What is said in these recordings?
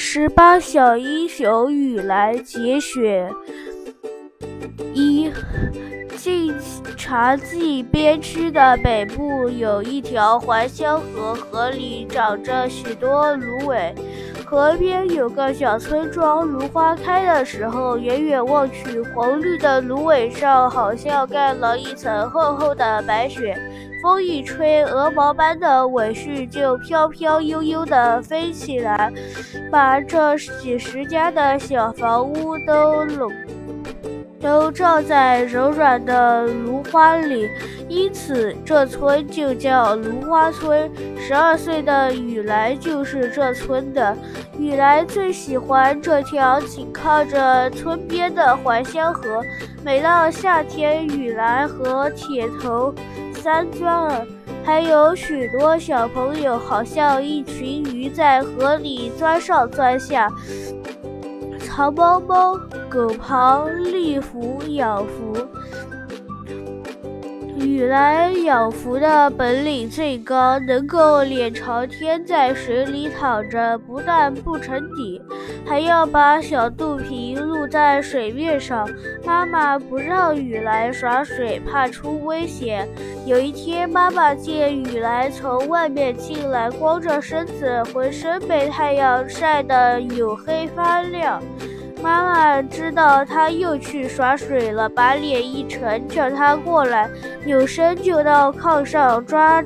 十八小英雄雨来节选一。晋察冀边区的北部有一条还乡河，河里长着许多芦苇。河边有个小村庄，芦花开的时候，远远望去，黄绿的芦苇上好像盖了一层厚厚的白雪。风一吹，鹅毛般的苇絮就飘飘悠悠地飞起来，把这几十家的小房屋都笼都罩在柔软的芦花里，因此这村就叫芦花村。十二岁的雨来就是这村的。雨来最喜欢这条紧靠着村边的还乡河。每到夏天，雨来和铁头。山钻，还有许多小朋友，好像一群鱼在河里钻上钻下。藏猫猫，狗刨，立浮，仰浮。雨来养伏的本领最高，能够脸朝天在水里躺着，不但不沉底，还要把小肚皮露在水面上。妈妈不让雨来耍水，怕出危险。有一天，妈妈见雨来从外面进来，光着身子，浑身被太阳晒得黝黑发亮。妈妈知道他又去耍水了，把脸一沉，叫他过来，扭身就到炕上抓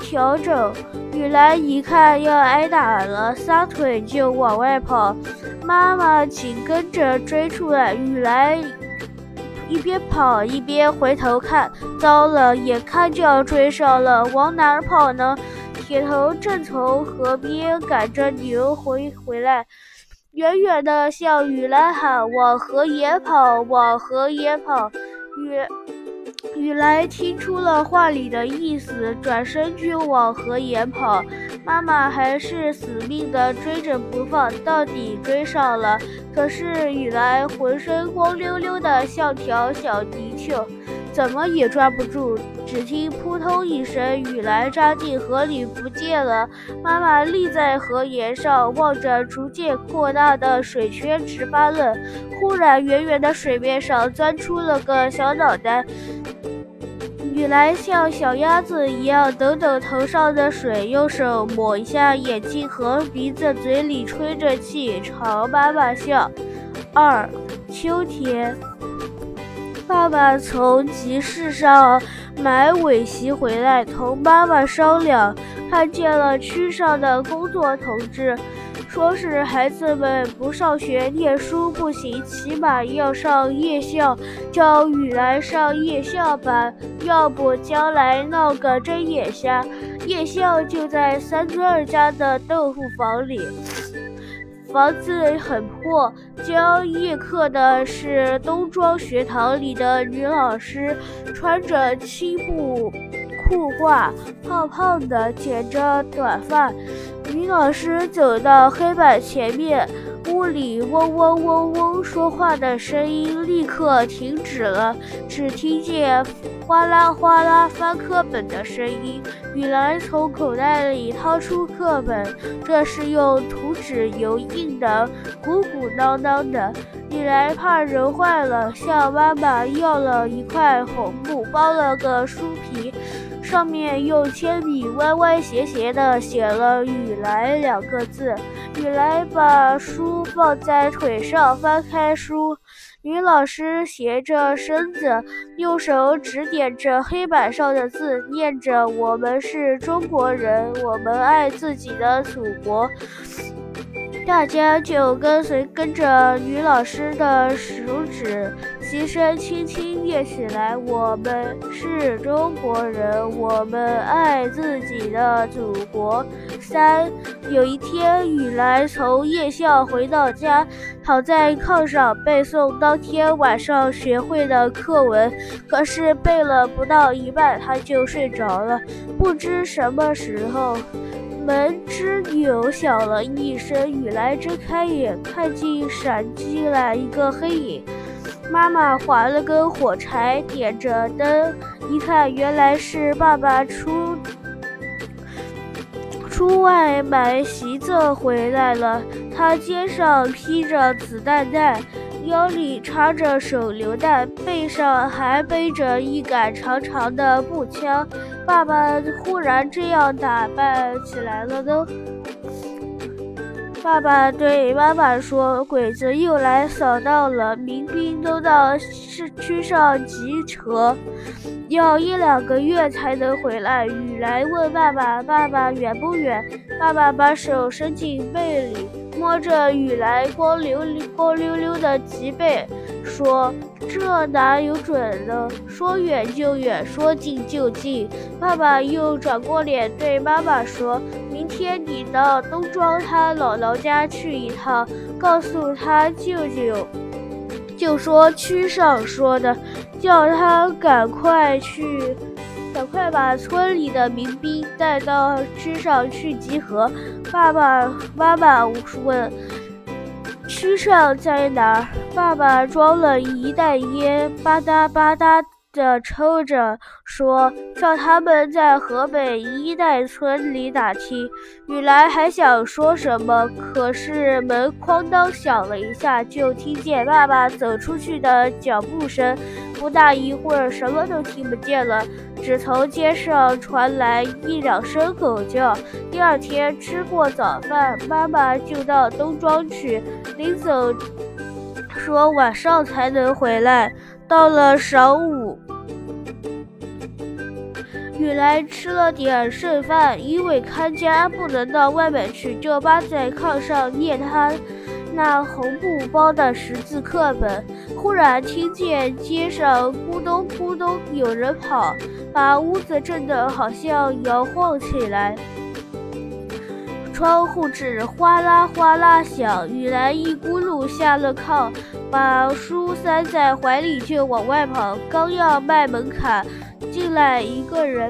笤帚。雨来一看要挨打了，撒腿就往外跑，妈妈紧跟着追出来。雨来一边跑一边回头看，糟了，眼看就要追上了，往哪儿跑呢？铁头正从河边赶着牛回回来。远远的向雨来喊：“往河沿跑，往河沿跑！”雨雨来听出了话里的意思，转身就往河沿跑。妈妈还是死命的追着不放，到底追上了。可是雨来浑身光溜溜的，像条小泥鳅。怎么也抓不住，只听扑通一声，雨来扎进河里不见了。妈妈立在河沿上，望着逐渐扩大的水圈，直发愣。忽然，远远的水面上钻出了个小脑袋。雨来像小鸭子一样抖抖头上的水，用手抹一下眼睛和鼻子，嘴里吹着气，朝妈妈笑。二，秋天。爸爸从集市上买尾席回来，同妈妈商量，看见了区上的工作同志，说是孩子们不上学念书不行，起码要上夜校，叫雨来上夜校班，要不将来闹个睁眼瞎。夜校就在三尊儿家的豆腐房里。房子很破，教夜课的是东庄学堂里的女老师，穿着青布裤褂，胖胖的，剪着短发。女老师走到黑板前面，屋里嗡嗡嗡嗡说话的声音立刻停止了，只听见。哗啦哗啦翻课本的声音，雨来从口袋里掏出课本，这是用图纸油印的，鼓鼓囊囊的。雨来怕揉坏了，向妈妈要了一块红布，包了个书皮，上面用铅笔歪歪斜斜地写了“雨来”两个字。雨来把书放在腿上，翻开书。女老师斜着身子，用手指点着黑板上的字，念着：“我们是中国人，我们爱自己的祖国。”大家就跟随跟着女老师的手指，齐声轻轻念起来：“我们是中国人，我们爱自己的祖国。”三有一天，雨来从夜校回到家，躺在炕上背诵当天晚上学会的课文。可是背了不到一半，他就睡着了。不知什么时候。门吱扭响了一声，雨来睁开眼，看见闪进来一个黑影。妈妈划了根火柴，点着灯，一看，原来是爸爸出出外买席子回来了，他肩上披着子弹袋，腰里插着手榴弹，背上还背着一杆长长的步枪。爸爸忽然这样打扮起来了呢？爸爸对妈妈说：“鬼子又来扫荡了，民兵都到市区上集合，要一两个月才能回来。”雨来问爸爸：“爸爸远不远？”爸爸把手伸进被里，摸着雨来光溜溜光溜溜的脊背，说：“这哪有准呢？说远就远，说近就近。”爸爸又转过脸对妈妈说：“明天你到东庄他姥姥家去一趟，告诉他舅舅，就说区上说的，叫他赶快去。”赶快把村里的民兵带到区上去集合。爸爸妈妈问：“区上在哪儿？”爸爸装了一袋烟，吧嗒吧嗒。的抽着说：“叫他们在河北一代村里打听。”雨来还想说什么，可是门哐当响了一下，就听见爸爸走出去的脚步声。不大一会儿，什么都听不见了，只从街上传来一两声狗叫。第二天吃过早饭，妈妈就到东庄去，临走说晚上才能回来。到了晌午，雨来吃了点剩饭，因为看家不能到外面去，就趴在炕上念他那红布包的识字课本。忽然听见街上咕咚咕咚有人跑，把屋子震得好像摇晃起来。窗户纸哗啦哗啦响，雨来一咕噜下了炕，把书塞在怀里就往外跑。刚要迈门槛，进来一个人，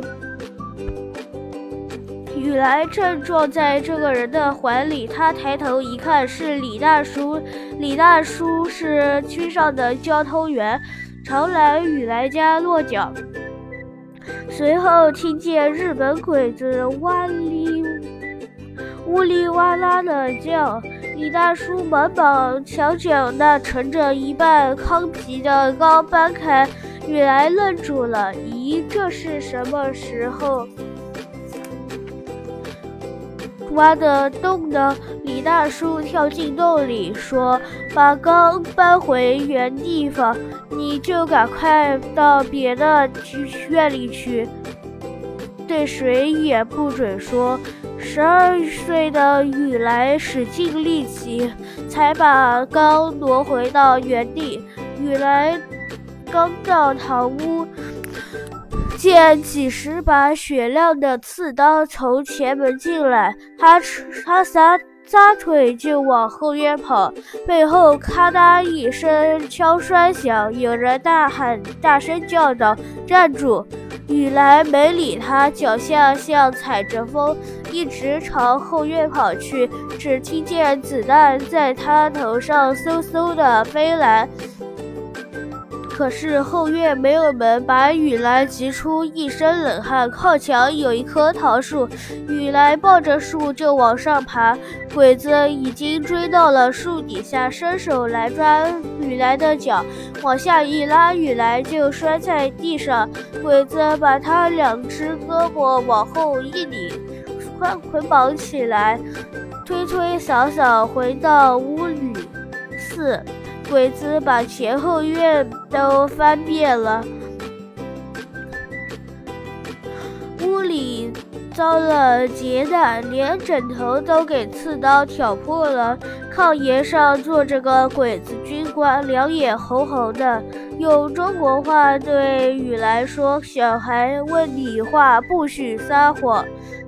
雨来正撞在这个人的怀里。他抬头一看，是李大叔。李大叔是区上的交通员，常来雨来家落脚。随后听见日本鬼子哇哩。呜哩哇啦的叫，李大叔忙把墙角那盛着一半糠皮的缸搬开，雨来愣住了。咦，这是什么时候挖的洞呢？李大叔跳进洞里，说：“把缸搬回原地方，你就赶快到别的院里去。”对谁也不准说。十二岁的雨来使尽力气，才把缸挪回到原地。雨来刚到堂屋，见几十把雪亮的刺刀从前门进来，他他撒撒腿就往后院跑，背后咔嗒一声枪栓响，有人大喊，大声叫道：“站住！”雨来没理他，脚下像踩着风，一直朝后院跑去。只听见子弹在他头上嗖嗖的飞来。可是后院没有门，把雨来急出一身冷汗。靠墙有一棵桃树，雨来抱着树就往上爬。鬼子已经追到了树底下，伸手来抓雨来的脚，往下一拉，雨来就摔在地上。鬼子把他两只胳膊往后一拧，捆捆绑起来，推推搡搡回到屋里。四。鬼子把前后院都翻遍了，屋里遭了劫难，连枕头都给刺刀挑破了。炕沿上坐着个鬼子军官，两眼红红的，用中国话对雨来说：“小孩问你话，不许撒谎。”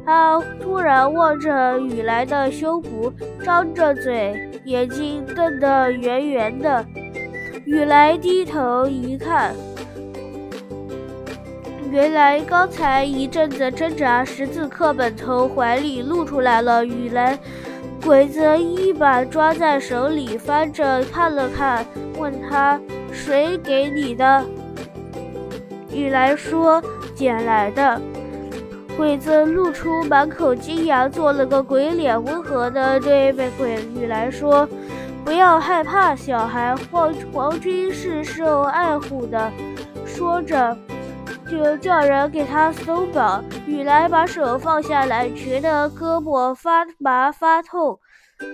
他突然望着雨来的胸脯，张着嘴。眼睛瞪得圆圆的，雨来低头一看，原来刚才一阵子挣扎，识字课本从怀里露出来了。雨来，鬼子一把抓在手里，翻着看了看，问他：“谁给你的？”雨来说：“捡来的。”鬼子露出满口金牙，做了个鬼脸，温和的对鬼女来说：“不要害怕，小孩，皇皇军是受爱护的。”说着，就叫人给他松绑。雨来把手放下来，觉得胳膊发麻发痛。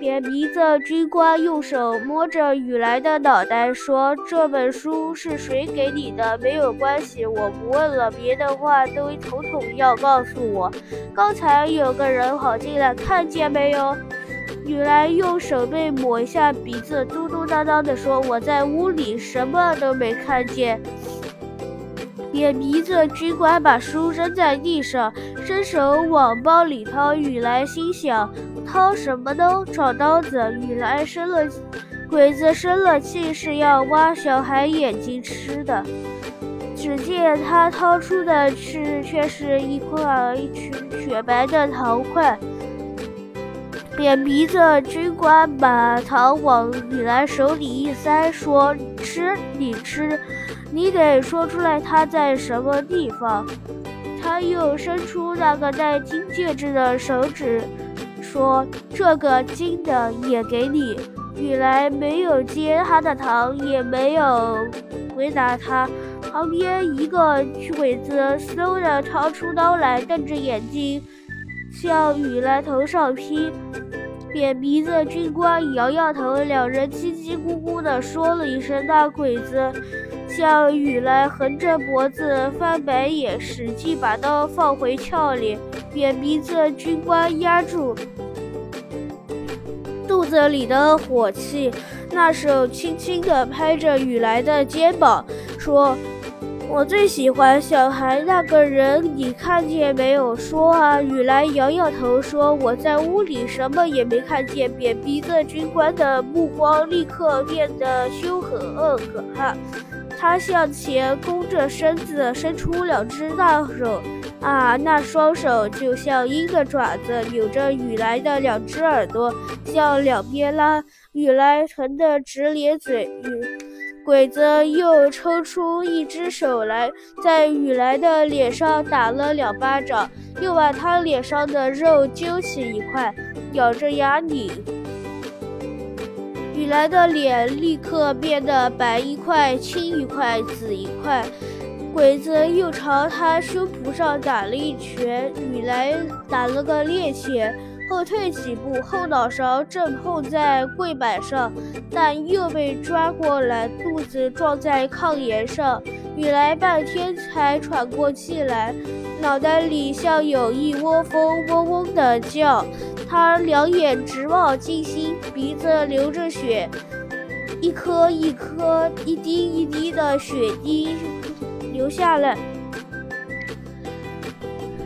扁鼻子军官用手摸着雨来的脑袋，说：“这本书是谁给你的？没有关系，我不问了。别的话都统统要告诉我。刚才有个人跑进来，看见没有？”雨来用手背抹一下鼻子，嘟嘟囔囔地说：“我在屋里，什么都没看见。”扁鼻子军官把书扔在地上，伸手往包里掏。雨来心想。掏什么呢？找刀子。雨来生了，鬼子生了气，是要挖小孩眼睛吃的。只见他掏出的是，却是一块雪白的糖块。扁鼻子军官把糖往雨来手里一塞，说：“吃，你吃，你得说出来它在什么地方。”他又伸出那个戴金戒指的手指。说这个金的也给你。雨来没有接他的糖，也没有回答他。旁边一个鬼子嗖的掏出刀来，瞪着眼睛向雨来头上劈。扁鼻子军官摇摇头，两人叽叽咕咕的说了一声。那鬼子向雨来横着脖子翻白眼，使劲把刀放回鞘里。扁鼻子军官压住。肚子里的火气，那手轻轻地拍着雨来的肩膀，说：“我最喜欢小孩那个人，你看见没有？”说啊，雨来摇摇头说：“我在屋里，什么也没看见。”扁鼻子军官的目光立刻变得凶狠恶可怕，他向前弓着身子，伸出两只大手。啊，那双手就像鹰的爪子，扭着雨来的两只耳朵，向两边拉。雨来疼得直咧嘴。雨鬼子又抽出一只手来，在雨来的脸上打了两巴掌，又把他脸上的肉揪起一块，咬着牙拧。雨来的脸立刻变得白一块、青一块、紫一块。鬼子又朝他胸脯上打了一拳，雨来打了个趔趄，后退几步，后脑勺正碰在柜板上，但又被抓过来，肚子撞在炕沿上，雨来半天才喘过气来，脑袋里像有一窝蜂嗡嗡的叫，他两眼直冒金星，鼻子流着血，一颗一颗，一滴一滴的血滴。留下了。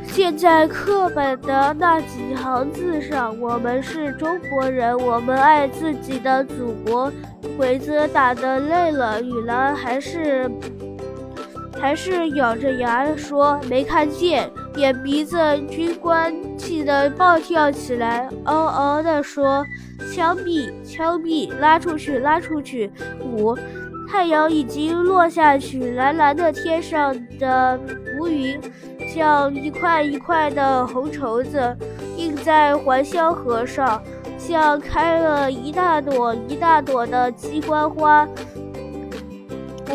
现在课本的那几行字上，我们是中国人，我们爱自己的祖国。鬼子打得累了，雨来还是还是咬着牙说没看见。眼鼻子军官气得暴跳起来，嗷嗷地说：“枪毙，枪毙，拉出去，拉出去！”五。太阳已经落下去，蓝蓝的天上的浮云像一块一块的红绸子，印在还乡河上，像开了一大朵一大朵的鸡冠花。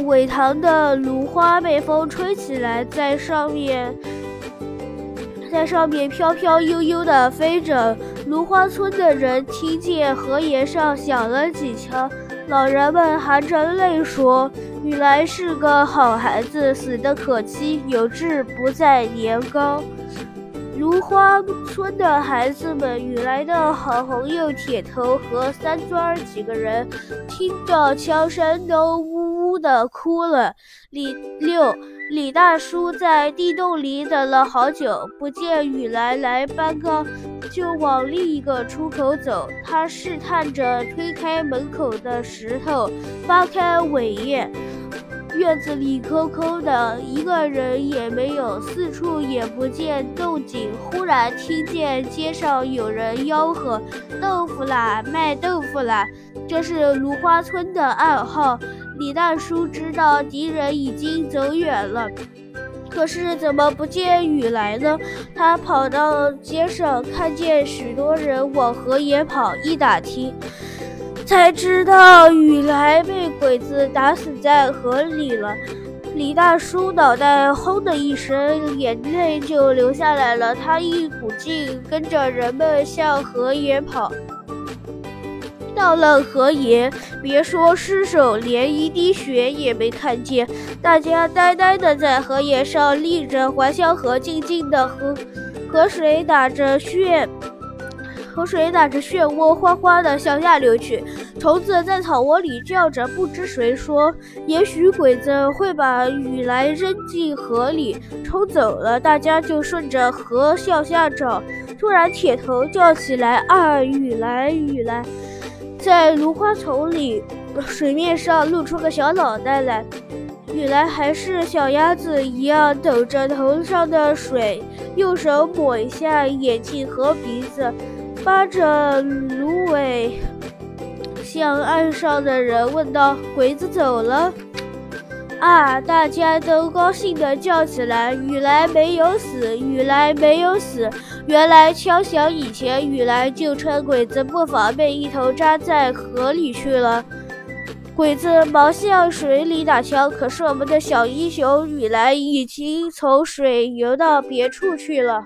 苇塘的芦花被风吹起来，在上面，在上面飘飘悠悠地飞着。芦花村的人听见河沿上响了几枪。老人们含着泪说：“雨来是个好孩子，死得可惜，有志不在年高。”芦花村的孩子们，雨来的好朋友铁头和三庄几个人，听到枪声都呜哭的哭了。李六。李大叔在地洞里等了好久，不见雨来来搬高，就往另一个出口走。他试探着推开门口的石头，扒开尾叶。院子里空空的，一个人也没有，四处也不见动静。忽然听见街上有人吆喝：“豆腐啦，卖豆腐啦！”这是芦花村的暗号。李大叔知道敌人已经走远了，可是怎么不见雨来呢？他跑到街上，看见许多人往河沿跑，一打听，才知道雨来被鬼子打死在河里了。李大叔脑袋轰的一声，眼泪就流下来了。他一股劲跟着人们向河沿跑。到了河沿，别说尸首，连一滴血也没看见。大家呆呆地在河沿上立着，还向河静静的河河水打着漩。河水打着漩涡，哗哗地向下流去。虫子在草窝里叫着，不知谁说。也许鬼子会把雨来扔进河里，冲走了，大家就顺着河向下找。突然，铁头叫起来：“啊，雨来，雨来！”在芦花丛里，水面上露出个小脑袋来。雨来还是小鸭子一样，抖着头上的水，用手抹一下眼睛和鼻子。扒着芦苇，向岸上的人问道：“鬼子走了？”啊！大家都高兴地叫起来：“雨来没有死，雨来没有死！”原来枪响以前，雨来就趁鬼子不防备，一头扎在河里去了。鬼子忙向水里打枪，可是我们的小英雄雨来已经从水游到别处去了。